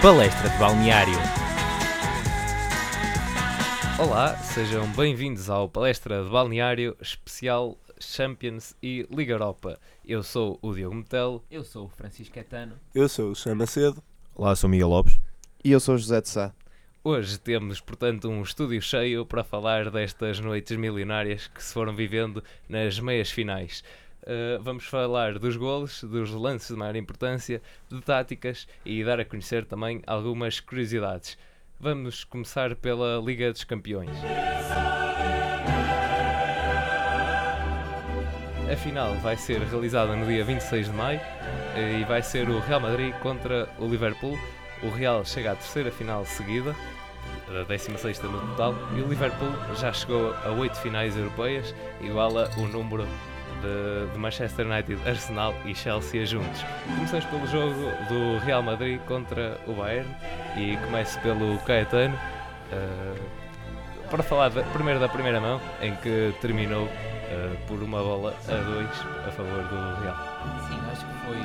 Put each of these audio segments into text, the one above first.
Palestra de Balneário. Olá, sejam bem-vindos ao Palestra de Balneário especial Champions e Liga Europa. Eu sou o Diogo Metel. Eu sou o Francisco Etano. Eu sou o Sam Macedo. Olá, sou Miguel Lopes. E eu sou o José de Sá. Hoje temos, portanto, um estúdio cheio para falar destas noites milionárias que se foram vivendo nas meias finais. Uh, vamos falar dos golos, dos lances de maior importância, de táticas e dar a conhecer também algumas curiosidades. Vamos começar pela Liga dos Campeões. A final vai ser realizada no dia 26 de maio eh, e vai ser o Real Madrid contra o Liverpool. O Real chega à terceira final seguida, a 16 no total, e o Liverpool já chegou a 8 finais europeias, iguala o número de, de, Manchester United, Arsenal e Chelsea juntos. Começamos pelo jogo do Real Madrid contra o Bayern e começo pelo Caetano. Uh, para falar de, primeiro da primeira mão, em que terminou uh, por uma bola a dois a favor do Real. Sim, acho que foi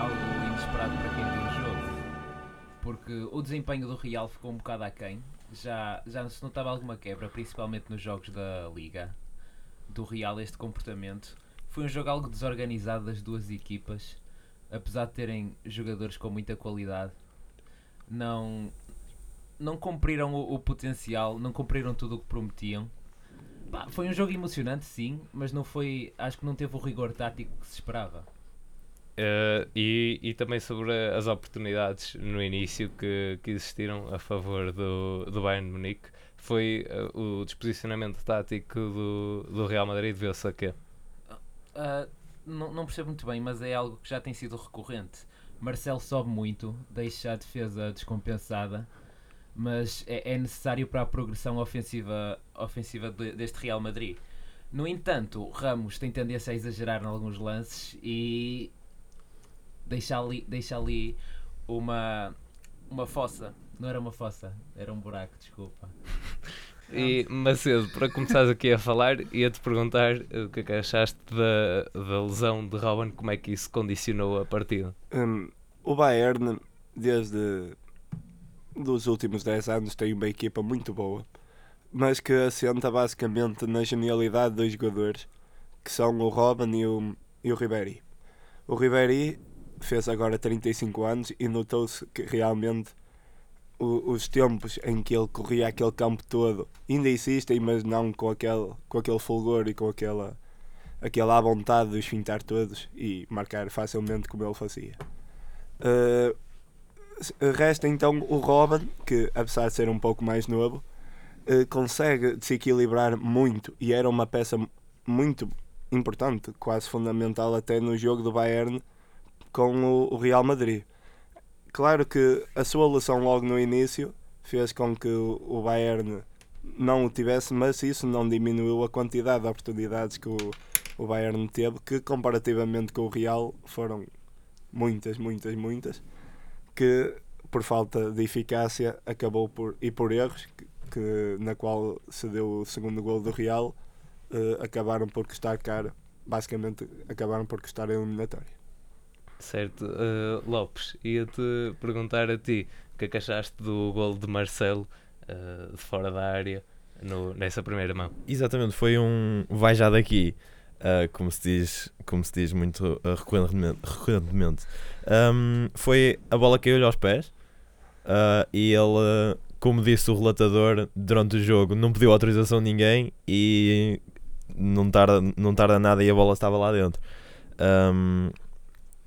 algo inesperado para quem viu o jogo, porque o desempenho do Real ficou um bocado aquém. Já, já se notava alguma quebra, principalmente nos jogos da Liga do Real este comportamento. Foi um jogo algo desorganizado das duas equipas, apesar de terem jogadores com muita qualidade. Não, não cumpriram o, o potencial, não cumpriram tudo o que prometiam. Bah, foi um jogo emocionante, sim, mas não foi, acho que não teve o rigor tático que se esperava. Uh, e, e também sobre as oportunidades no início que, que existiram a favor do, do Bayern de Munique foi uh, o disposicionamento tático do, do Real Madrid deveu-se a quê? Uh, não, não percebo muito bem, mas é algo que já tem sido recorrente. Marcelo sobe muito, deixa a defesa descompensada, mas é, é necessário para a progressão ofensiva, ofensiva de, deste Real Madrid. No entanto, Ramos tem tendência a exagerar em alguns lances e deixa ali, deixa ali uma, uma fossa. Não era uma fossa, era um buraco, desculpa. E Macedo, para começares aqui a falar, ia-te perguntar o que é que achaste da, da lesão de Robin, como é que isso condicionou a partida? Um, o Bayern, desde dos últimos 10 anos, tem uma equipa muito boa, mas que assenta basicamente na genialidade de dois jogadores, que são o Robin e o, e o Ribéry. O Ribéry fez agora 35 anos e notou-se que realmente o, os tempos em que ele corria aquele campo todo ainda existem, mas não com aquele, com aquele fulgor e com aquela, aquela vontade de os fintar todos e marcar facilmente como ele fazia. Uh, resta então o Robin, que apesar de ser um pouco mais novo, uh, consegue desequilibrar muito e era uma peça muito importante, quase fundamental até no jogo do Bayern com o, o Real Madrid Claro que a sua lesão logo no início fez com que o Bayern não o tivesse, mas isso não diminuiu a quantidade de oportunidades que o, o Bayern teve, que comparativamente com o Real foram muitas, muitas, muitas, que por falta de eficácia acabou por e por erros que, que na qual se deu o segundo gol do Real uh, acabaram por custar caro, basicamente acabaram por custar a eliminatória. Certo. Uh, Lopes, ia-te perguntar a ti o que é que achaste do gol de Marcelo uh, de fora da área no, nessa primeira mão. Exatamente, foi um vai já daqui, uh, como, se diz, como se diz muito recorrentemente. recorrentemente. Um, foi a bola caiu-lhe aos pés e ele, como disse o relatador durante o jogo, não pediu autorização a ninguém e não tarda, não tarda nada e a bola estava lá dentro. Um,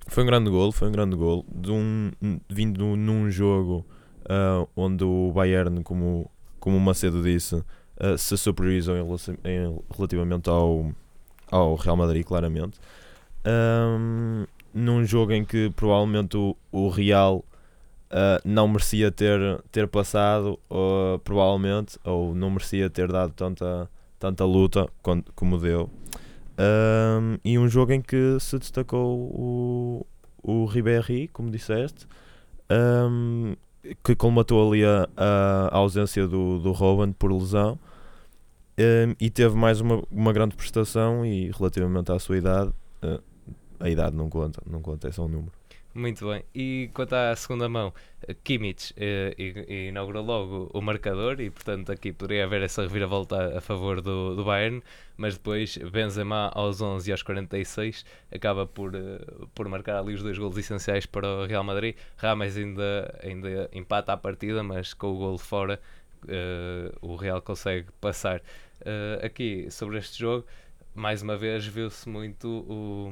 foi um grande gol, foi um grande gol, de um, vindo num jogo uh, onde o Bayern, como, como o Macedo disse, uh, se superiorizou em, em, relativamente ao, ao Real Madrid, claramente. Um, num jogo em que provavelmente o, o Real uh, não merecia ter, ter passado, provavelmente, ou não merecia ter dado tanta, tanta luta como deu. Um, e um jogo em que se destacou o, o Ribéry, como disseste, um, que colmatou ali a, a, ausência do, do Robin por lesão. Um, e teve mais uma, uma grande prestação e relativamente à sua idade, uh, a idade não conta, não conta, é só um número. Muito bem. E quanto à segunda mão, eh, Kimmich eh, inaugurou logo o marcador e, portanto, aqui poderia haver essa reviravolta a favor do, do Bayern, mas depois Benzema aos 11 e aos 46 acaba por, eh, por marcar ali os dois golos essenciais para o Real Madrid. Rames ainda, ainda empata a partida, mas com o golo fora eh, o Real consegue passar. Aqui, sobre este jogo, mais uma vez viu-se muito o,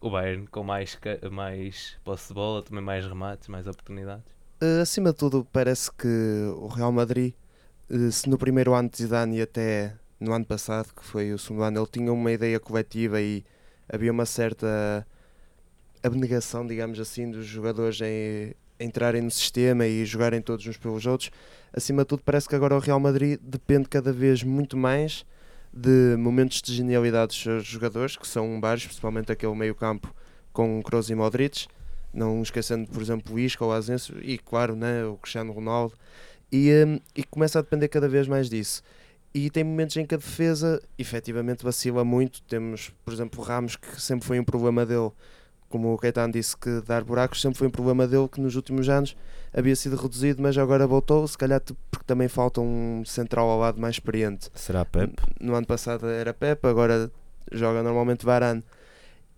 o Bayern com mais, mais posse de bola, também mais remates, mais oportunidades. Eh, acima de tudo, parece que o Real Madrid, eh, se no primeiro ano de Zidane e até no ano passado, que foi o segundo ano, ele tinha uma ideia coletiva e havia uma certa abnegação, digamos assim, dos jogadores em entrarem no sistema e jogarem todos uns pelos outros. Acima de tudo, parece que agora o Real Madrid depende cada vez muito mais de momentos de genialidade dos seus jogadores, que são vários, principalmente aquele meio-campo com Kroos e Modric, não esquecendo, por exemplo, o Isco ou Asensio e, claro, né, o Cristiano Ronaldo, e, hum, e começa a depender cada vez mais disso. E tem momentos em que a defesa efetivamente vacila muito. Temos, por exemplo, Ramos, que sempre foi um problema dele, como o Caetano disse, que dar buracos sempre foi um problema dele, que nos últimos anos havia sido reduzido, mas agora voltou, se calhar porque também falta um central ao lado mais experiente. Será Pep? No ano passado era Pepe, agora joga normalmente Varane.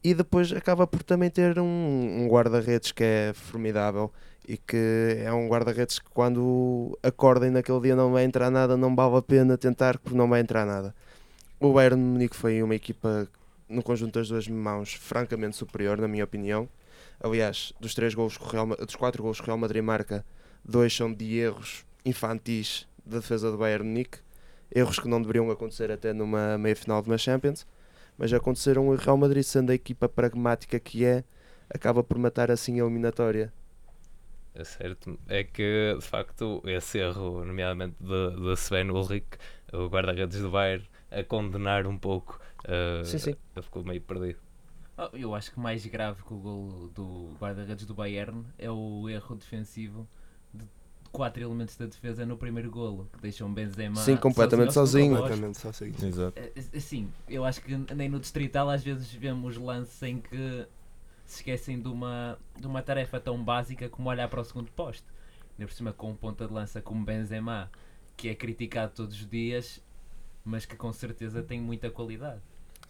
E depois acaba por também ter um, um guarda-redes que é formidável e que é um guarda-redes que quando acordem naquele dia não vai entrar nada, não vale a pena tentar porque não vai entrar nada. O Bayern de Munique foi uma equipa no conjunto das duas mãos francamente superior, na minha opinião. Aliás, dos três gols que Real, dos quatro gols que o Real Madrid marca, dois são de erros infantis da defesa do Bayern Munique erros que não deveriam acontecer até numa meia final de uma Champions, mas aconteceram o Real Madrid, sendo a equipa pragmática que é, acaba por matar assim a eliminatória. É certo. É que, de facto, esse erro, nomeadamente de Sven Ulrich, o guarda-redes do Bayern, a condenar um pouco, eh, Sim, sim. ficou meio perdido. Oh, eu acho que mais grave que o gol do guarda-redes do Bayern é o erro defensivo de quatro elementos da defesa no primeiro golo, que deixam Benzema Sim, completamente sozinho. Completamente sozinho. Exato. É, Assim, eu acho que nem no Distrital às vezes vemos lances em que se esquecem de uma, de uma tarefa tão básica como olhar para o segundo poste. Ainda por cima com um ponta de lança como Benzema, que é criticado todos os dias, mas que com certeza tem muita qualidade.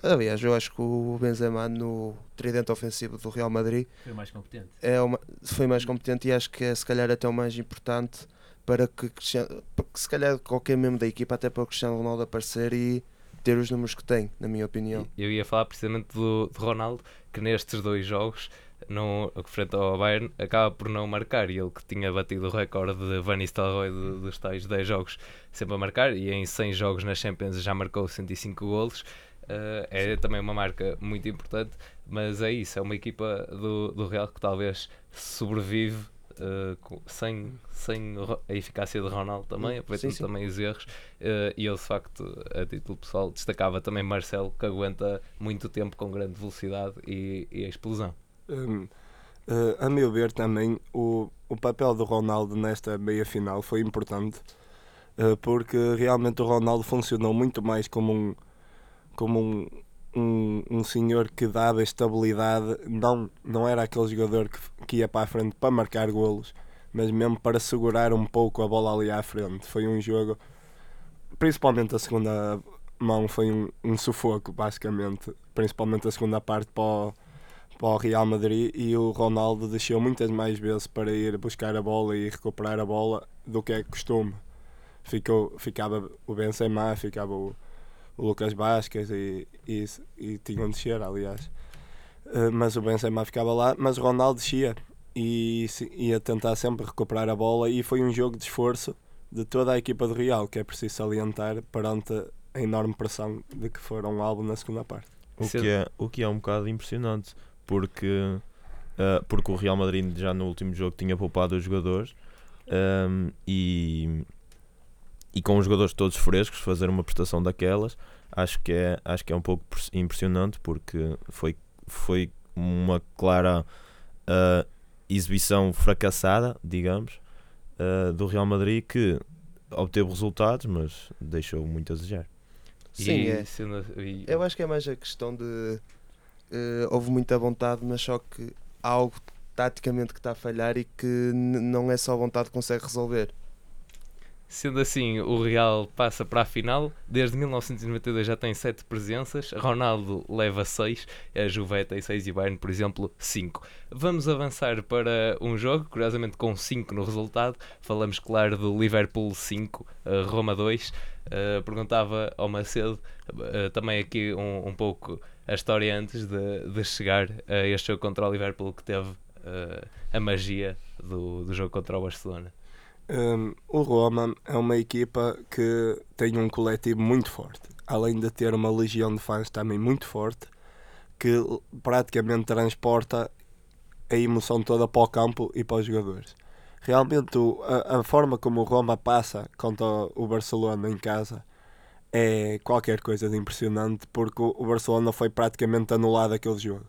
Aliás, eu acho que o Benzema no tridente ofensivo do Real Madrid Foi mais competente. é uma, foi mais competente e acho que é se calhar até o mais importante para que, Cristiano- para que se calhar qualquer membro da equipa até para o Cristiano Ronaldo aparecer e ter os números que tem, na minha opinião. Eu ia falar precisamente do, do Ronaldo, que nestes dois jogos, no, frente ao Bayern, acaba por não marcar. E ele que tinha batido o recorde de Van Nistelrooy dos tais 10 jogos sempre a marcar, e em 100 jogos na Champions já marcou 105 golos. Eh, é também uma marca muito importante, mas é isso, é uma equipa do, do Real que talvez sobrevive com- sem, sem a eficácia de Ronaldo também, Sim, aproveitando sim. também os erros. Eh, e eu, de facto, a título pessoal, destacava também Marcelo, que aguenta muito tempo com grande velocidade e, e a explosão. Hum, eh, a meu ver também o, o papel do Ronaldo nesta meia final foi importante eh, porque realmente o Ronaldo funcionou muito mais como um como um, um, um senhor que dava estabilidade não, não era aquele jogador que, que ia para a frente para marcar golos mas mesmo para segurar um pouco a bola ali à frente. Foi um jogo principalmente a segunda mão foi um, um sufoco basicamente. Principalmente a segunda parte para o, para o Real Madrid e o Ronaldo deixou muitas mais vezes para ir buscar a bola e recuperar a bola do que é costume. Ficou, ficava o Benzema, ficava o, o Lucas Vasquez e, e, e tinham de descer, aliás. Eh, mas o Benzema ficava lá, mas o Ronaldo descia e ia tentar sempre recuperar a bola e foi um jogo de esforço de toda a equipa do Real, que é preciso salientar perante a enorme pressão de que foram alvo na segunda parte. O que, é, o que é um bocado impressionante, porque, ah, porque o Real Madrid já no último jogo tinha poupado os jogadores ahm, e, e com os jogadores todos frescos fazer uma prestação daquelas, acho que é, acho que é um pouco pres- impressionante porque foi, foi uma clara ah, exibição fracassada, digamos, ah, do Real Madrid que obteve resultados, mas deixou muito a desejar. Sim, e, é. sendo- e- Eu acho que é mais a questão de. Eh, houve muita vontade, mas só que há algo taticamente que está a falhar e que não é só vontade que consegue resolver. Sendo assim, o Real passa para a final. Desde 1992 já tem 7 presenças. Ronaldo leva 6, a Juve tem 6 e o Bayern, por exemplo, 5. Vamos avançar para um jogo, curiosamente com 5 no resultado. Falamos, claro, do Liverpool 5, eh, Roma 2. Eh, perguntava ao Macedo eh, também aqui um, um pouco a história antes de, de chegar a este jogo contra o Liverpool que teve eh, a magia do, do jogo contra o Barcelona. Hum, o Roma é uma equipa que tem um coletivo muito forte, além de ter uma legião de fãs também muito forte, que praticamente transporta a emoção toda para o campo e para os jogadores. Realmente, o- a, a forma como o Roma passa contra o Barcelona em casa é qualquer coisa de impressionante, porque o, Barcelona foi praticamente anulado aquele jogo.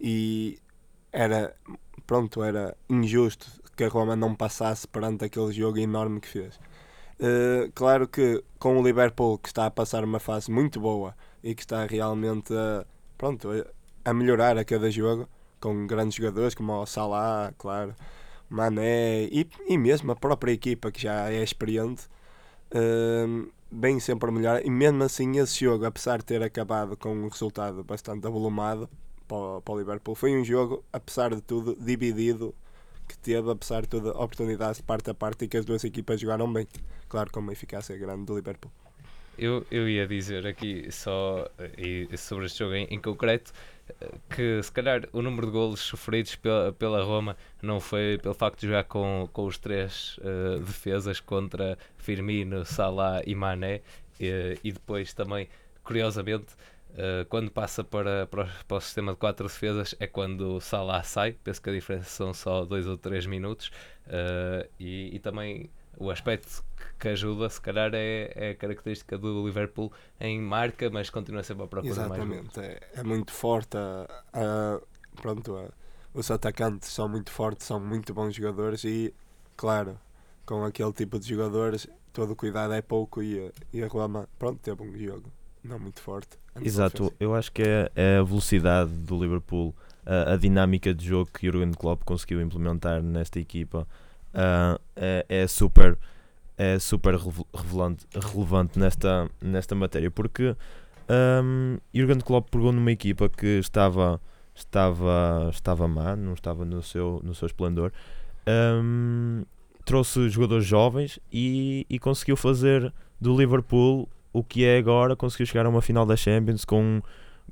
E era, pronto, era injusto que a Roma não passasse perante aquele jogo enorme que fez. Eh, claro que com o Liverpool que está a passar uma fase muito boa e que está realmente pronto, a melhorar a cada jogo, com grandes jogadores como o Salah, claro, Mané e, e mesmo a própria equipa que já é experiente, eh, bem sempre a melhorar. E mesmo assim, esse jogo, apesar de ter acabado com um resultado bastante avolumado para, para o Liverpool, foi um jogo, apesar de tudo, dividido que teve, apesar de toda oportunidades de parte a parte e que as duas equipas jogaram bem. Claro, com uma eficácia grande do Liverpool. Eu, eu ia dizer aqui só eh, sobre este jogo em, em concreto que se calhar o número de golos sofridos pela, pela Roma não foi pelo facto de jogar com, com os três eh, defesas contra Firmino, Salah e Mané. Eh, e depois também, curiosamente, eh, quando passa para, para, o, para o sistema de quatro defesas é quando Salah sai, penso que a diferença são só dois ou três minutos. Eh, e, e também o aspecto que ajuda, se calhar, é, é a característica do Liverpool em marca, mas continua sempre a procurar mais gols. Exatamente, é, é muito forte. A, a- pronto, a- os atacantes são muito fortes, são muito bons jogadores e, claro, com aquele tipo de jogadores, todo o cuidado é pouco e, a- e a Roma, pronto, teve um jogo não muito forte. Exato, eu acho que é, é a velocidade do Liverpool, a, a dinâmica de jogo que Jurgen Klopp conseguiu implementar nesta equipa ah, é, é super é super rele- revelante, relevante nesta, nesta matéria porque um, Jurgen Klopp pegou numa equipa que estava estava estava má, não estava no seu no seu esplendor um, trouxe jogadores jovens e, e conseguiu fazer do Liverpool o que é agora, conseguiu chegar a uma final da Champions com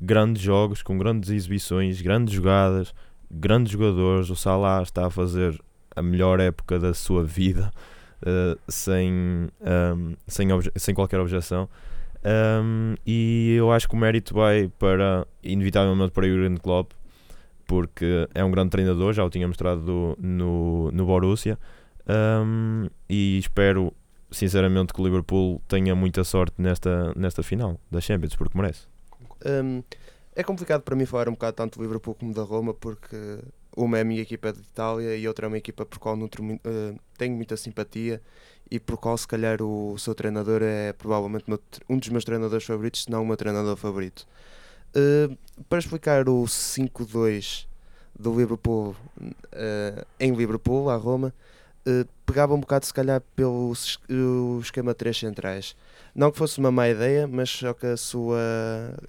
grandes jogos, com grandes exibições, grandes jogadas, grandes jogadores. O Salah está a fazer a melhor época da sua vida, eh, sem, ehm, sem, sem qualquer objeção. Ehm, e eu acho que o mérito vai para, inevitavelmente, para Jurgen Klopp, porque é um grande treinador, já o tinha mostrado no, no Borussia. Ehm, e espero sinceramente que o Liverpool tenha muita sorte nesta, nesta final da Champions, porque merece. Hum, é complicado para mim falar um bocado tanto do Liverpool como da Roma, porque uma é a minha equipa de Itália e outra é uma equipa por qual nutro eh, tenho muita simpatia e por qual se calhar o seu treinador é provavelmente um dos meus treinadores favoritos, se não o meu treinador favorito. Eh, para explicar o 5-2 do Liverpool eh, em Liverpool, à Roma, eh, pegava um bocado se calhar pelo esquema 3 centrais. Não que fosse uma má ideia, mas só que a sua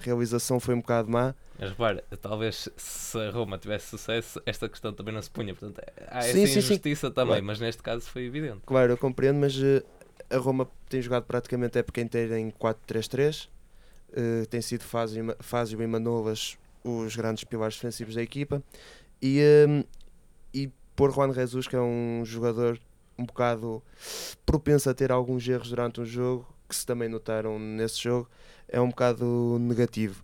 realização foi um bocado má. Mas repara, talvez se a Roma tivesse sucesso, esta questão também não se punha. Portanto, há Sim, essa sim, sim. injustiça também, Claro. mas neste caso foi evidente. Claro, eu compreendo, mas eh, a Roma tem jogado praticamente a época inteira em 4-3-3. Eh, tem sido Fázio, e Fázio e Manolas os grandes pilares defensivos da equipa. E, eh, e pôr Juan Jesus, que é um jogador um bocado propenso a ter alguns erros durante um jogo, que se também notaram nesse jogo, é um bocado negativo.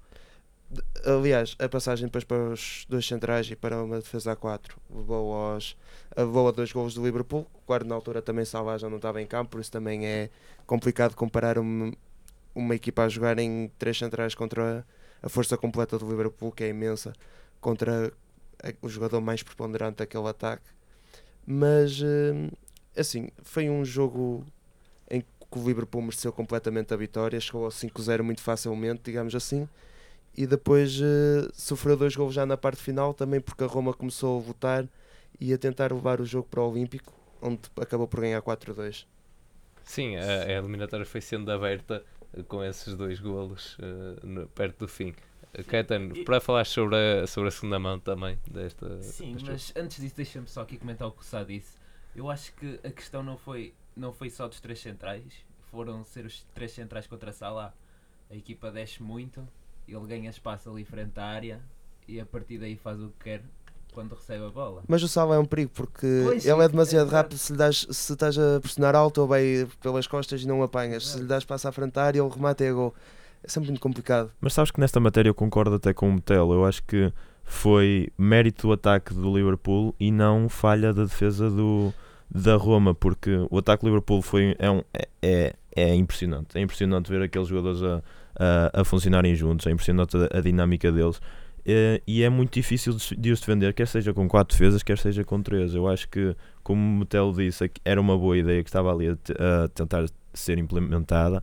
Aliás, a passagem depois para os dois centrais e para uma defesa a 4 levou, aos, levou a dois golos do Liverpool. Claro, na altura também Salah já não estava em campo, por isso também é complicado comparar uma, uma equipa a jogar em três centrais contra a, a força completa do Liverpool, que é imensa, contra a- o jogador mais preponderante daquele ataque. Mas, hum, assim, foi um jogo que o Liverpool mereceu completamente a vitória, chegou ao 5-0 muito facilmente, digamos assim, e depois eh, sofreu dois golos já na parte final, também porque a Roma começou a votar e a tentar levar o jogo para o Olímpico, onde acabou por ganhar 4-2. Sim, a, a eliminatória foi sendo aberta eh, com esses dois golos eh, no- perto do fim. Uh, Caetano, E- para falar sobre a, sobre a segunda mão também desta. Sim, deste mas antes disso deixa-me só aqui comentar o que o Sá disse. Eu acho que a questão não foi, não foi só dos três centrais, foram ser os três centrais contra a Salah. A equipa desce muito, ele ganha espaço ali frente à área e a partir daí faz o que quer quando recebe a bola. Mas o Salah é um perigo porque Pois, ele é demasiado exato. rápido. Se, lhe das, se estás a pressionar alto, ele vai pelas costas e não o apanhas. Se lhe das passo à frente da área, ele remata e é gol. É sempre muito complicado. Mas sabes que nesta matéria eu concordo até com o Metel. Eu acho que foi mérito do ataque do Liverpool e não falha da defesa do, da Roma, porque o ataque do Liverpool foi, é, um- é, é, é impressionante. É impressionante ver aqueles jogadores a, a, a funcionarem juntos, é impressionante a, a dinâmica deles. Eh, E é muito difícil de, os defender, quer seja com quatro defesas, quer seja com três. Eu acho que, como o Metel disse, aqui era uma boa ideia que estava ali a, a tentar ser implementada.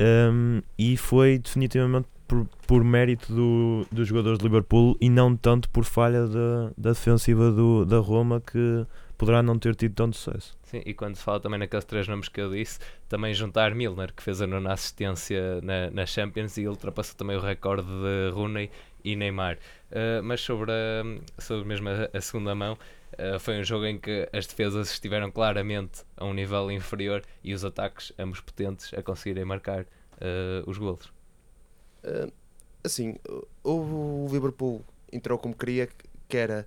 Um, e foi definitivamente por, por mérito do, dos jogadores de Liverpool e não tanto por falha da, da defensiva do, da Roma que poderá não ter tido tanto sucesso. Sim, e quando se fala também naqueles três nomes que eu disse, também juntar Milner, que fez a nona assistência na, na Champions e ultrapassou também o recorde de Rooney e Neymar. Uh, mas sobre, a, sobre mesmo a, a segunda mão, uh, foi um jogo em que as defesas estiveram claramente a um nível inferior e os ataques, ambos potentes, a conseguirem marcar uh, os golos. Uh, assim, o, o Liverpool entrou como queria, que era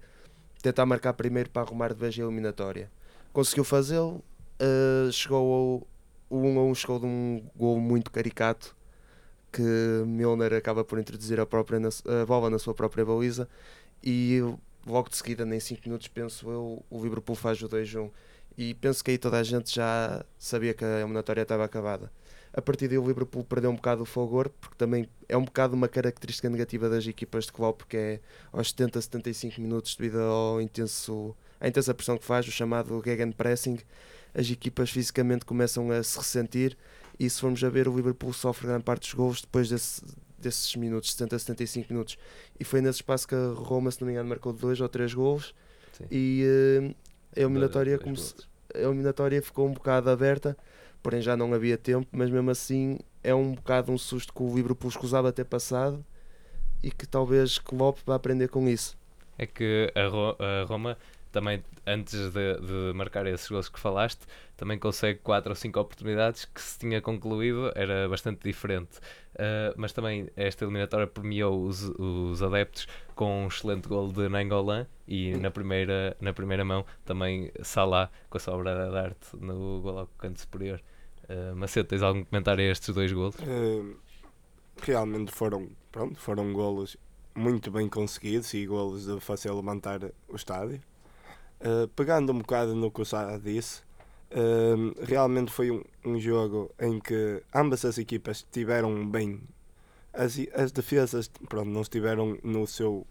tentar marcar primeiro para arrumar de vez a eliminatória. Conseguiu fazê-lo, uh, chegou ao, o 1 a 1 chegou de um gol muito caricato que Milner acaba por introduzir a, própria, a bola na sua própria baliza e logo de seguida, nem 5 minutos, penso eu, o Liverpool faz o 2-1 e penso que aí toda a gente já sabia que a eliminatória estava acabada. A partir daí o Liverpool perdeu um bocado o fulgor, porque também é um bocado uma característica negativa das equipas de Klopp, que é aos 70, 75 minutos devido ao intenso, à intensa pressão que faz, o chamado gegenpressing, as equipas fisicamente começam a se ressentir e se formos a ver o Liverpool sofre grande parte dos gols depois desse, desses minutos, 70, 75 minutos. E foi nesse espaço que a Roma, se não me engano, marcou dois ou três gols Sim. e uh, a eliminatória, como se- a eliminatória ficou um bocado aberta, porém já não havia tempo, mas mesmo assim é um bocado um susto que o Liverpool escusava ter passado e que talvez Klopp vá aprender com isso. é que a, Ro- a Roma também, antes de, de marcar esses gols que falaste, também consegue 4 ou 5 oportunidades que se tinha concluído era bastante diferente. Uh, mas também esta eliminatória premiou os, os adeptos com um excelente gol de Nangolan e na primeira, na primeira mão também Salah com a sua obra de arte no gol ao canto superior. Uh, Macedo, tens algum comentário a estes dois golos? Eh, realmente foram, pronto, foram golos muito bem conseguidos e golos de fazer levantar o estádio. Eh, pegando um bocado no que o Sá disse, eh, realmente foi um, um jogo em que ambas as equipas estiveram bem. As, as defesas pronto, não estiveram no seu,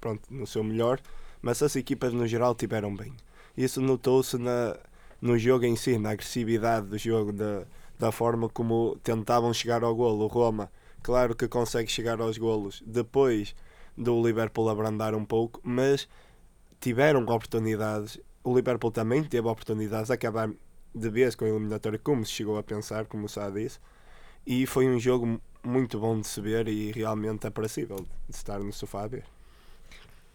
pronto, no seu melhor, mas as equipas no geral estiveram bem. Isso notou-se na, no jogo em si, na agressividade do jogo, da, da forma como tentavam chegar ao golo. O Roma, claro que consegue chegar aos golos depois do Liverpool abrandar um pouco, mas tiveram oportunidades. O Liverpool também teve oportunidades a acabar de vez com a eliminatória, como se chegou a pensar, como o Sá disse. E foi um jogo muito bom de se ver e realmente aprazível de estar no sofá a ver.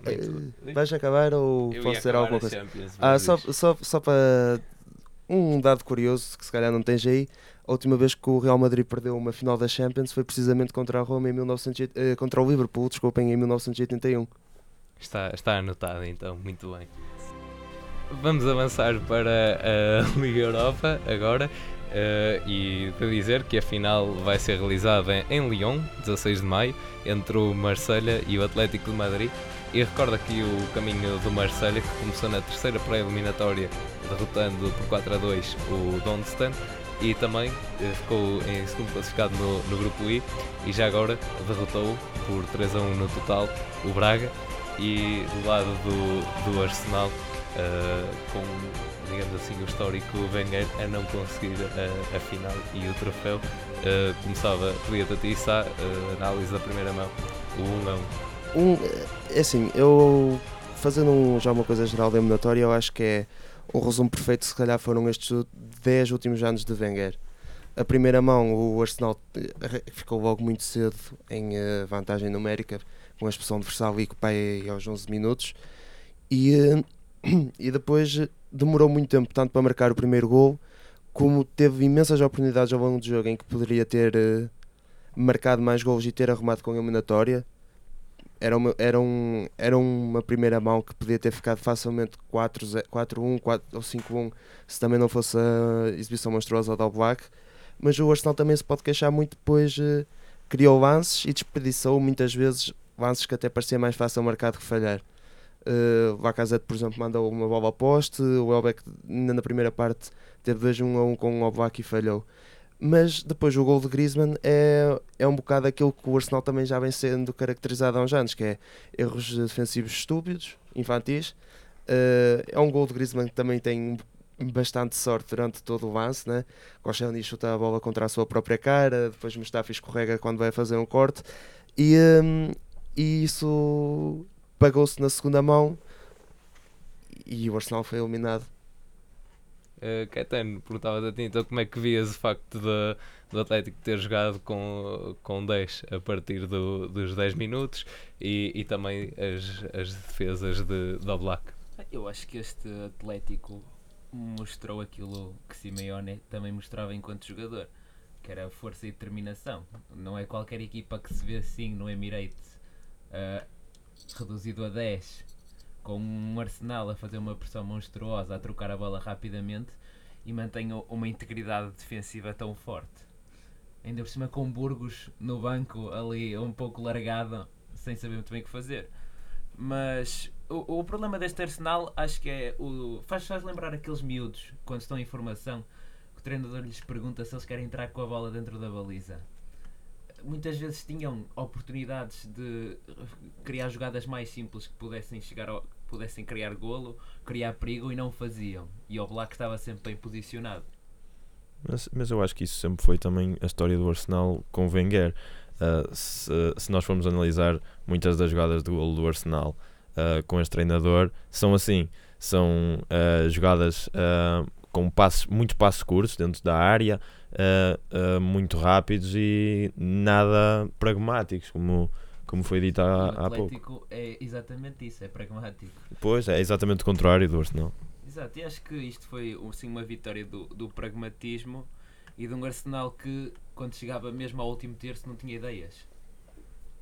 Eh, vais acabar ou Eu posso dizer alguma coisa? Champions, Ah, só, só, só para um dado curioso que se calhar não tens aí, a última vez que o Real Madrid perdeu uma final da Champions foi precisamente contra a Roma em 1900, eh, contra o Liverpool, desculpem, em 1981. Está, está anotado então, muito bem. Vamos avançar para a Liga Europa agora eh, e de dizer que a final vai ser realizada em Lyon, 16 de maio, entre o Marselha e o Atlético de Madrid. E recordo aqui o caminho do Marselha que começou na terceira pré-eliminatória derrotando por 4 a 2 o Donstan e também eh, ficou em segundo classificado no, no grupo I e já agora derrotou por 3 a 1 no total o Braga e do lado do, do Arsenal uh, com digamos assim o histórico Wenger a não conseguir a, a final e o troféu. Uh, começava, podia-te atiçar uh, análise da primeira mão o 1 a 1 Um, é assim, eu fazendo um- já uma coisa geral da eliminatória, eu acho que é o resumo perfeito, se calhar foram estes 10 últimos anos de Wenger. A primeira mão, o Arsenal eh, ficou logo muito cedo em eh, vantagem numérica, com a expulsão de Versalico pai aos 11 minutos, e, eh, e depois eh, demorou muito tempo, tanto para marcar o primeiro gol, como teve imensas oportunidades ao longo do jogo em que poderia ter eh, marcado mais gols e ter arrumado com a eliminatória. Era uma, era, um, era uma primeira mão que podia ter ficado facilmente 4-1 4-1, 4 ou 5-1 se também não fosse a exibição monstruosa do Black. Mas o Arsenal também se pode queixar muito, pois eh, criou lances e desperdiçou muitas vezes lances que até parecia mais fácil marcar do que falhar. Uh, Lacazette, por exemplo, mandou uma bola ao poste, o Elbeck na primeira parte teve 2 1 a 1 com o Oblak e falhou. Mas depois o gol de Griezmann é, é um bocado aquilo que o Arsenal também já vem sendo caracterizado há uns anos, que é erros defensivos estúpidos, infantis. Uh, é um gol de Griezmann que também tem bastante sorte durante todo o lance, né? Koscielny chuta a bola contra a sua própria cara, depois Mustafi escorrega quando vai fazer um corte e, um, e isso pagou-se na segunda mão e o Arsenal foi eliminado. Uh, Caetano, perguntava-te a ti então como é que vias o facto de, do Atlético ter jogado com, com 10 a partir do, dos 10 minutos e, e também as, as defesas de, de Oblak. Eu acho que este Atlético mostrou aquilo que Simeone também mostrava enquanto jogador, que era força e determinação. Não é qualquer equipa que se vê assim no Emirates, uh, reduzido a 10, com um Arsenal a fazer uma pressão monstruosa, a trocar a bola rapidamente e mantenha uma integridade defensiva tão forte. Ainda por cima com Burgos no banco, ali um pouco largado, sem saber muito bem o que fazer. Mas o, o problema deste Arsenal acho que é o. Faz, faz lembrar aqueles miúdos quando estão em formação que o treinador lhes pergunta se eles querem entrar com a bola dentro da baliza. Muitas vezes tinham oportunidades de criar jogadas mais simples que pudessem chegar ao, pudessem criar golo, criar perigo e não faziam. E o Black estava sempre bem posicionado. Mas, mas eu acho que isso sempre foi também a história do Arsenal com Wenger. Uh, se, se, nós formos analisar muitas das jogadas do golo do Arsenal uh, com este treinador, são assim: são uh, jogadas com passos, muito passos curtos dentro da área, muito rápidos e nada pragmáticos, como, como foi dito há, há pouco. é exatamente isso, é pragmático. Pois, é exatamente o contrário do Arsenal. Exato, e acho que isto foi assim, uma vitória do, do pragmatismo e de um Arsenal que, quando chegava mesmo ao último terço, não tinha ideias.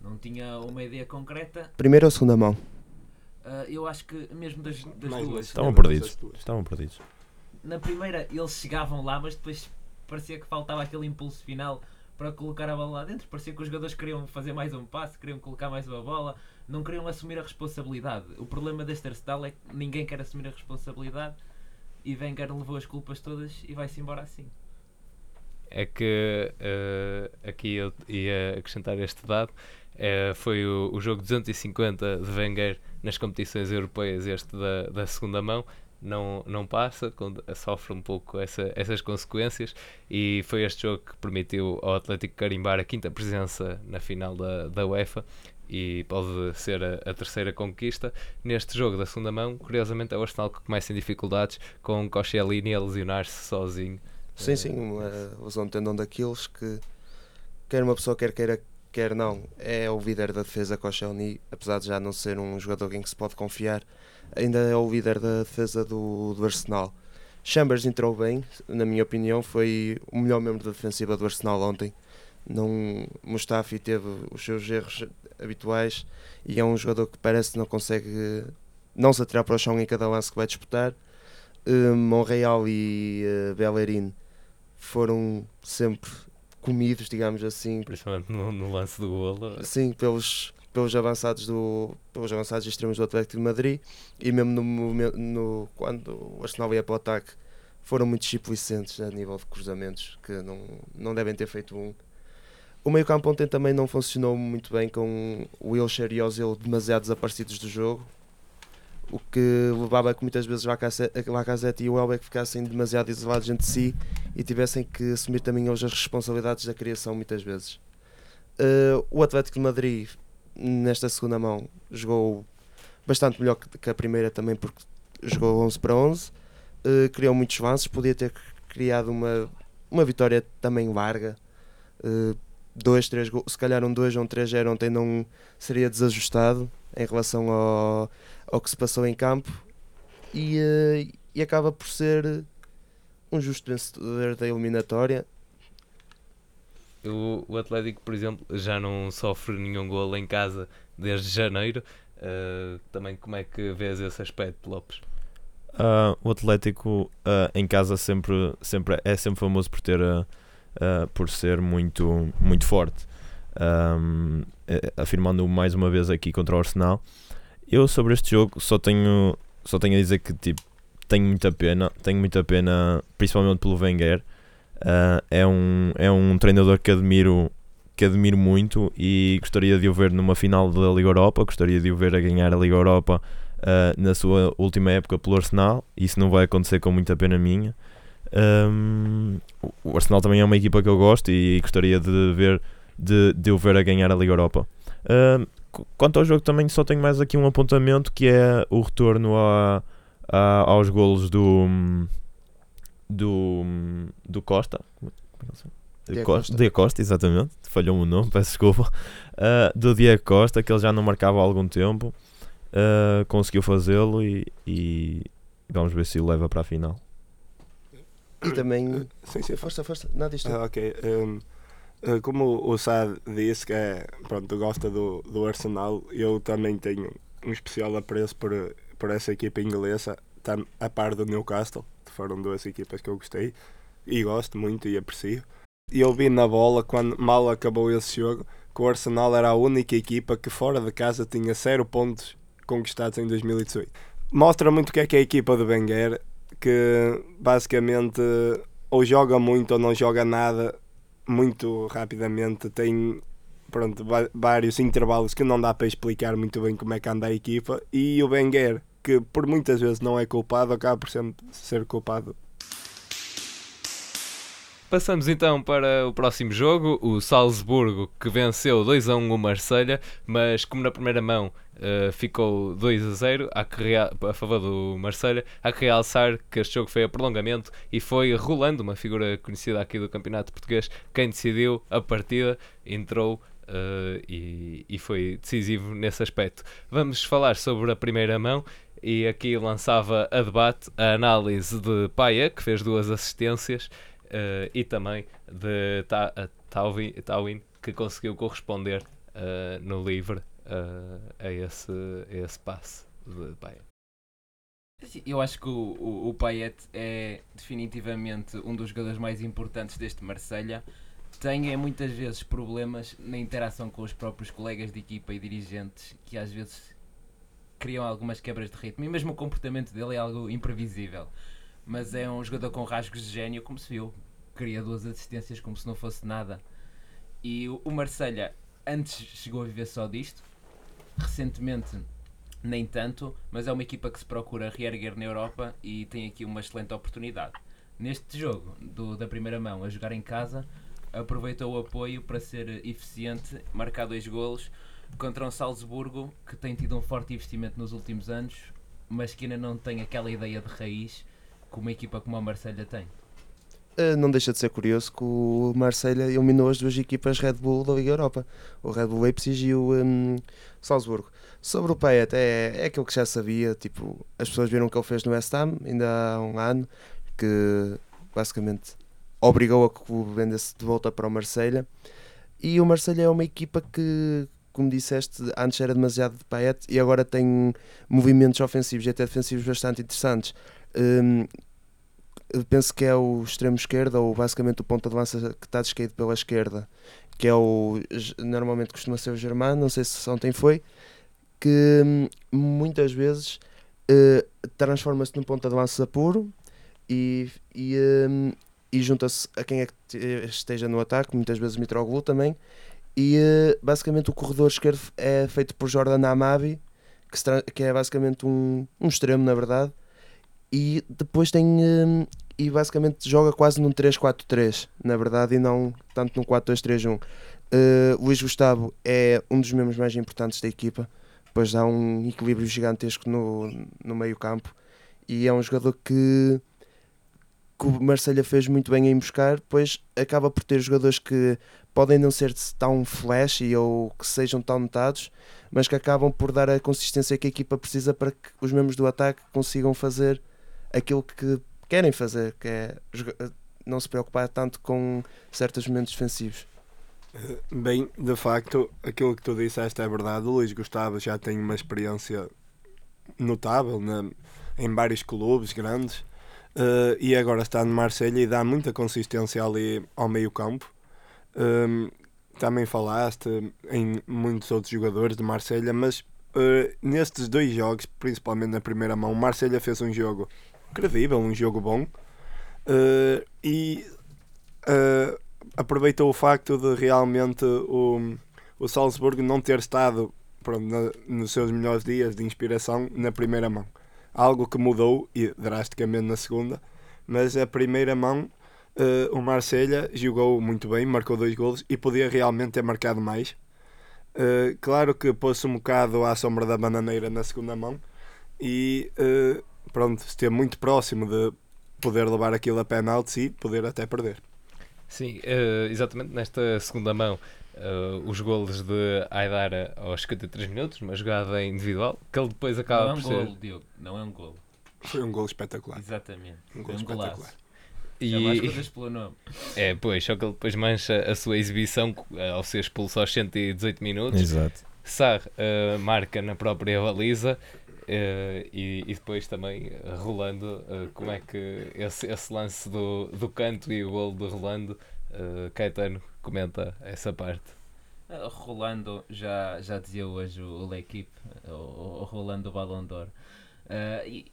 Não tinha uma ideia concreta. Primeira ou segunda mão? Uh, eu acho que mesmo das, das duas. Estavam perdidos. Estavam perdidos. Na primeira eles chegavam lá, mas depois parecia que faltava aquele impulso final para colocar a bola lá dentro. Parecia que os jogadores queriam fazer mais um passo, queriam colocar mais uma bola, não queriam assumir a responsabilidade. O problema deste Arsenal é que ninguém quer assumir a responsabilidade e Wenger levou as culpas todas e vai-se embora assim é que uh, aqui eu ia acrescentar este dado. Uh, foi o, o, jogo 250 de Wenger nas competições europeias, este da, da segunda mão. Não, não passa, sofre um pouco essa, essas consequências. E foi este jogo que permitiu ao Atlético carimbar a quinta presença na final da, da UEFA e pode ser a, a, terceira conquista. Neste jogo da segunda mão, curiosamente, é o Arsenal que começa em dificuldades com Koscielny a lesionar-se sozinho Sim, sim, uma lesão de tendão daqueles que quer uma pessoa quer queira, quer não, é o líder da defesa Koscielny, apesar de já não ser um jogador em que se pode confiar, ainda é o líder da defesa do, do Arsenal. Chambers entrou bem, na minha opinião, foi o melhor membro da defensiva do Arsenal ontem. Não, Mustafi teve os seus erros habituais e é um jogador que parece que não consegue não se atirar para o chão em cada lance que vai disputar. Uh, Monreal e uh, Bellerin foram sempre comidos, digamos assim. Principalmente no, no lance do golo. Sim, pelos, pelos avançados do pelos avançados extremos do Atlético de Madrid e mesmo no, no quando o Arsenal ia para o ataque foram muito displicentes a nível de cruzamentos que não, não devem ter feito um. O meio campo ontem também não funcionou muito bem com o Wilshere e Ozil demasiado desaparecidos do jogo o que levava a que muitas vezes Lacazette e o Welbeck ficassem demasiado isolados entre si e tivessem que assumir também eles as responsabilidades da criação muitas vezes. Uh, o Atlético de Madrid, nesta segunda mão, jogou bastante melhor que, a primeira também porque jogou 11 para 11, uh, criou muitos avanços, podia ter criado uma, uma vitória também larga. Uh, dois, três se calhar um 2 ou um 3 0 ontem não seria desajustado em relação ao, ao que se passou em campo e, uh, e acaba por ser um justo vencedor da eliminatória. O, o Atlético, por exemplo, já não sofre nenhum gol em casa desde janeiro. Uh, também como é que vês esse aspecto, Lopes? Uh, o Atlético uh, em casa sempre, sempre é sempre famoso por ter por ser muito, muito forte. Um, afirmando mais uma vez aqui contra o Arsenal. Eu sobre este jogo só tenho, só tenho a dizer que tipo, tenho muita pena, tenho muita pena, principalmente pelo Wenger. Uh, é, um, é um treinador que admiro, que admiro muito e gostaria de o ver numa final da Liga Europa, gostaria de o ver a ganhar a Liga Europa uh, na sua última época pelo Arsenal. Isso não vai acontecer com muita pena minha. Um, o Arsenal também é uma equipa que eu gosto e gostaria de ver de, de o ver a ganhar a Liga Europa. Um, quanto ao jogo também só tenho mais aqui um apontamento que é o retorno a uh, aos golos do do, do Costa. Diego Costa. Diego Costa, exatamente. Falhou-me o nome, peço desculpa. Uh, do Diego Costa, que ele já não marcava há algum tempo. Uh, conseguiu fazê-lo e, e, vamos ver se o leva para a final. E também. Sim, sim. Força, força. Nada disto. Ah, ok. Um, como o Sad disse que é, pronto, gosta do, do Arsenal, eu também tenho um especial apreço por por essa equipa inglesa, está a par do Newcastle, foram duas equipas que eu gostei e gosto muito e aprecio. E eu vi na bola, quando mal acabou esse jogo, que o Arsenal era a única equipa que fora de casa tinha 0 pontos conquistados em 2018. Mostra muito o que é que é a equipa de Wenger, que basicamente ou joga muito ou não joga nada muito rapidamente, tem pronto, vários intervalos que não dá para explicar muito bem como é que anda a equipa e o Wenger que por muitas vezes não é culpado, acaba por sempre ser culpado. Passamos então para o próximo jogo, o Salzburgo, que venceu 2 a 1 o Marselha mas como na primeira mão uh, ficou 2 a 0 há que a favor do Marselha há que realçar que este jogo foi a prolongamento e foi Rolando, uma figura conhecida aqui do Campeonato Português, quem decidiu a partida, entrou Uh, e, e, foi decisivo nesse aspecto. Vamos falar sobre a primeira mão e aqui lançava a debate a análise de Paia, que fez duas assistências, uh, e também de Ta Tawin, que conseguiu corresponder uh, no livre a, esse, a esse passe de Paia. Eu acho que o, o, o Payet é definitivamente um dos jogadores mais importantes deste Marselha tem é muitas vezes problemas na interação com os próprios colegas de equipa e dirigentes que às vezes criam algumas quebras de ritmo e mesmo o comportamento dele é algo imprevisível. Mas é um jogador com rasgos de gênio, como se viu. Cria duas assistências como se não fosse nada. E o Marselha antes chegou a viver só disto, recentemente nem tanto, mas é uma equipa que se procura reerguer na Europa e tem aqui uma excelente oportunidade. Neste jogo do, da primeira mão, a jogar em casa, aproveitou o apoio para ser eficiente, marcar dois golos contra um Salzburgo que tem tido um forte investimento nos últimos anos, mas que ainda não tem aquela ideia de raiz que uma equipa como a Marselha tem. Eh, não deixa de ser curioso que o Marselha eliminou as duas equipas Red Bull da Liga Europa, o Red Bull Leipzig e o um, Salzburgo. Sobre o Payet, é, é aquilo que já sabia, tipo, as pessoas viram o que ele fez no West Ham ainda há um ano, que basicamente obrigou a que o vendesse de volta para o Marselha. E o Marselha é uma equipa que, como disseste, antes era demasiado de Payet e agora tem movimentos ofensivos e até defensivos bastante interessantes. Um, penso que é o extremo esquerdo, ou basicamente o ponta de lança que está descaído pela esquerda, que é o. Normalmente costuma ser o Germano, não sei se ontem foi, que hum, muitas vezes uh, transforma-se num ponta de lança puro e, e, um, e junta-se a quem é que esteja no ataque, muitas vezes Mitroglou também. E uh, basicamente o corredor esquerdo é feito por Jordan Amavi, que, que é basicamente um, um extremo, na verdade. E depois tem. Uh, e basicamente joga quase num 3-4-3, na verdade, e não tanto num 4-2-3-1. Uh, Luís Gustavo é um dos membros mais importantes da equipa. depois dá um equilíbrio gigantesco no, no meio campo e é um jogador que, que o Marselha fez muito bem em buscar, pois acaba por ter jogadores que podem não ser tão flash ou que sejam tão notados, mas que acabam por dar a consistência que a equipa precisa para que os membros do ataque consigam fazer aquilo que querem fazer, que é não se preocupar tanto com certos momentos defensivos. Bem, de facto, aquilo que tu disseste é verdade. O Luís Gustavo já tem uma experiência notável em vários clubes grandes eh, e agora está no Marselha e dá muita consistência ali ao meio campo. Um, também falaste em muitos outros jogadores de Marselha, mas eh, nestes dois jogos, principalmente na primeira mão, Marselha fez um jogo credível, um jogo bom eh, e eh, aproveitou o facto de realmente o, o Salzburgo não ter estado pronto, na- nos seus melhores dias de inspiração na primeira mão. Algo que mudou e drasticamente na segunda, mas a primeira mão eh, o Marselha jogou muito bem, marcou dois golos e podia realmente ter marcado mais. Eh, claro que pôs-se um bocado à sombra da bananeira na segunda mão e eh, pronto, esteve muito próximo de poder levar aquilo a penaltis e poder até perder. Sim, exatamente nesta segunda mão, eh, os golos de Aidara aos 53 minutos, uma jogada individual, que ele depois acaba não é um por ser. golo, Diogo. Não é um golo. Foi um gol espetacular. Exatamente. Um gol um golaço. espetacular. Chama as E, coisas pelo nome. é, pois, só que ele depois mancha a sua exibição eh, ao ser expulso aos 118 minutos. Exato. Sar eh, marca na própria baliza eh, e, e depois também Rolando, eh, como é que esse, esse lance do, do canto e o gol de Rolando, eh, Caetano comenta essa parte. Rolando, já, já dizia hoje o, o L'Equipe, o, o Rolando Ballon d'Or. E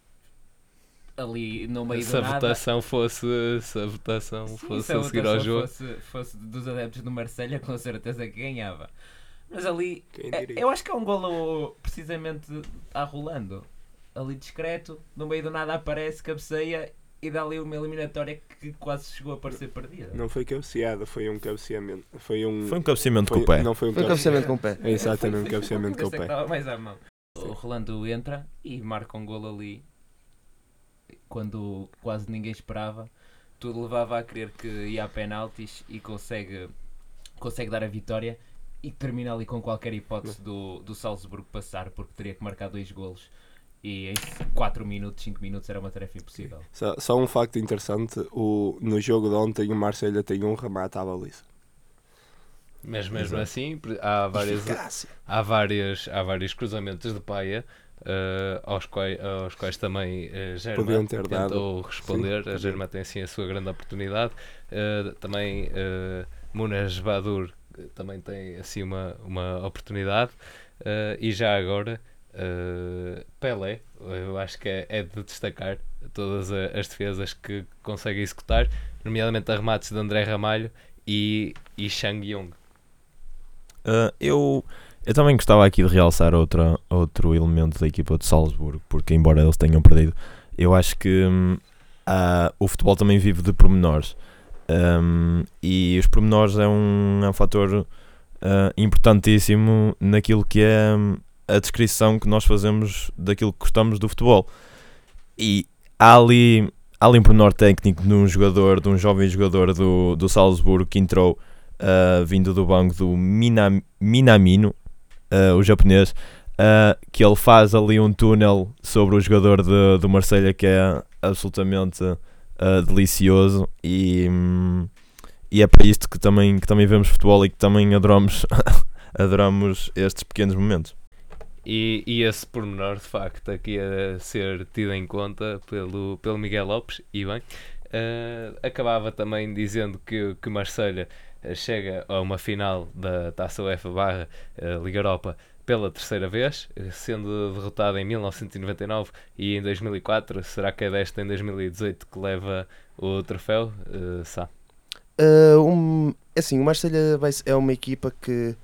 ali no meio se do a nada... votação fosse, se a votação Sim, fosse se a a seguir ao jogo, Fosse, fosse dos adeptos do Marselha, com certeza que ganhava. Mas ali, é- eu acho que é um golo precisamente a Rolando. Ali discreto, no meio do nada aparece, cabeceia e dá ali uma eliminatória que quase chegou a parecer perdida. Não foi cabeceada, foi um cabeceamento. Foi um. Foi um cabeceamento foi- com o pé. Não foi um Foi um cabeceamento. cabeceamento com o pé. É exatamente um cabeceamento com o pé. mais à mão. O Rolando entra e marca um golo ali quando quase ninguém esperava. Tudo levava a crer que ia a penaltis e consegue, consegue dar a vitória e termina ali com qualquer hipótese do, do Salzburgo passar porque teria que marcar dois golos e em 4 minutos, 5 minutos era uma tarefa impossível. Só, só um facto interessante: o, no jogo de ontem, o Marselha tem um remate à baliza. mas mesmo Exato. assim há várias, há vários, há vários cruzamentos de paia eh, aos, quais, aos quais também uh, Germa ter dado. tentou responder. Sim, a. Germa tem sim a sua grande oportunidade. Eh, também uh, Munas Badur também tem assim uma, uma oportunidade. Eh, e já agora eh, Pelé, eu acho que é, é de destacar todas a- as defesas que consegue executar, nomeadamente a remates de André Ramalho e, e Shang Yong. Eu, eu também gostava aqui de realçar outra, outro elemento da equipa de Salzburgo, porque embora eles tenham perdido, eu acho que hum, o futebol também vive de pormenores. Hum, e os pormenores é um, é um fator ah, importantíssimo naquilo que é hum, a descrição que nós fazemos daquilo que gostamos do futebol. E há ali, há ali um pormenor técnico de um jogador, de um jovem jogador do, do Salzburgo que entrou uh, vindo do banco do Minam, Minamino, uh, o japonês, uh, que ele faz ali um túnel sobre o jogador de, do Marselha que é absolutamente uh, delicioso e, hum, e é para isto que também, que também vemos futebol e que também adoramos, adoramos estes pequenos momentos. E, e esse pormenor, de facto, aqui a ser tido em conta pelo, pelo Miguel Lopes, e bem, acabava também dizendo que, que Marselha chega a uma final da Taça UEFA barra eh, Liga Europa pela terceira vez, eh, sendo derrotada em 1999 e em 2004. Será que é desta em 2018 que leva o troféu? Eh, Sá. Uh, um, assim, o Marselha é uma equipa que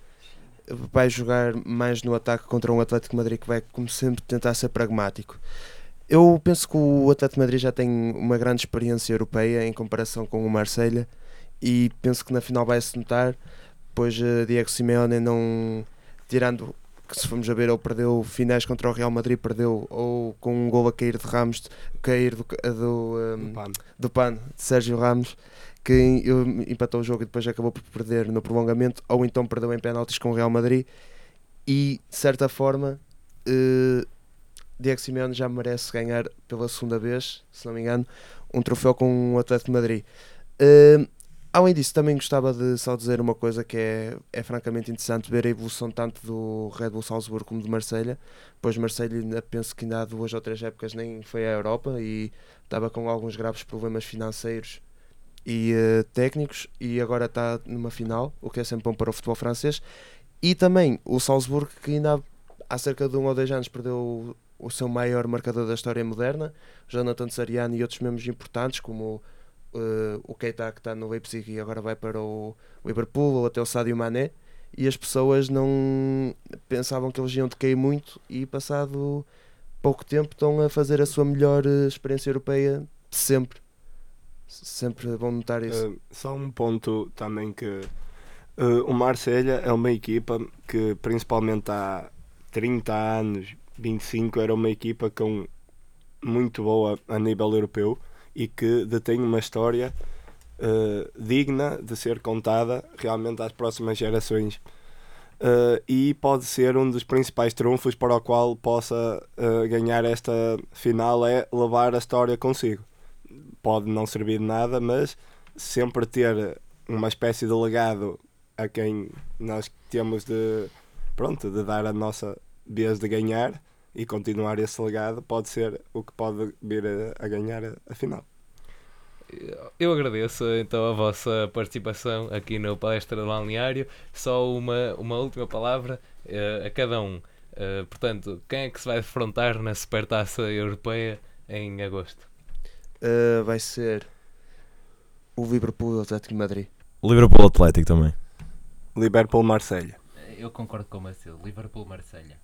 vai jogar mais no ataque contra um Atlético Madrid que vai, como sempre, tentar ser pragmático. Eu penso que o Atlético Madrid já tem uma grande experiência europeia em comparação com o Marselha e penso que na final vai-se notar, pois uh, Diego Simeone não tirando que se formos a ver, ele perdeu finais contra o Real Madrid, perdeu ou com um gol a cair de Ramos, cair do, do, um, Pá, do PAN de Sérgio Ramos, que em- empatou o jogo e depois acabou por perder no prolongamento, ou então perdeu em penaltis com o Real Madrid. E, de certa forma, eh, Diego Simeone já merece ganhar pela segunda vez, se não me engano, um troféu com o Atlético de Madrid. Eh, além disso, também gostava de só dizer uma coisa que é, é francamente interessante ver a evolução tanto do Red Bull Salzburgo como do Marselha. Pois Marselha penso que ainda há duas ou três épocas nem foi à Europa e estava com alguns graves problemas financeiros e eh, técnicos e agora está numa final, o que é sempre bom para o futebol francês. E também o Salzburgo, que ainda há, há cerca de um ou dois anos perdeu o, o seu maior marcador da história moderna, Jonathan Sariano e outros membros importantes, como eh, o Keita, que está no Leipzig e agora vai para o Liverpool, ou até o Sadio Mané. E as pessoas não pensavam que eles iam decair muito e passado pouco tempo estão a fazer a sua melhor eh, experiência europeia de sempre. Sempre é bom notar isso. Uh, só um ponto também que uh, o Marselha é uma equipa que principalmente há 30 anos, 25, era uma equipa com muito boa a nível europeu e que detém uma história uh, digna de ser contada realmente às próximas gerações. Uh, e pode ser um dos principais trunfos para o qual possa uh, ganhar esta final é levar a história consigo pode não servir de nada, mas sempre ter uma espécie de legado a quem nós temos de, pronto, de dar a nossa vez de ganhar e continuar esse legado pode ser o que pode vir a, a ganhar a, a final. Eu agradeço então a vossa participação aqui no Palestra do Balneário. Só uma, uma última palavra eh, a cada um. Eh, portanto, quem é que se vai defrontar na Supertaça Europeia em agosto? Uh, vai ser o Liverpool o Atlético de Madrid. Liverpool Atlético também. Liverpool-Marselha. Eu concordo com o Marcelo. Liverpool-Marselha.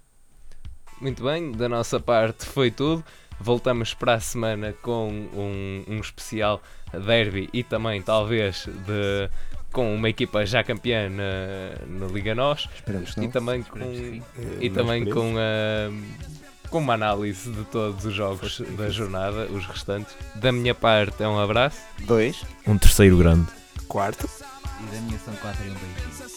Muito bem, da nossa parte foi tudo. Voltamos para a semana com um, um especial derby e também, talvez, de, com uma equipa já campeã na, na Liga NOS Esperamos que e não. também que sim. com, e também com, a, com uma análise de todos os jogos da jornada, os restantes. Da minha parte, é um abraço. Dois. Um terceiro grande. Quarto. E da minha são 4 e um beijinho.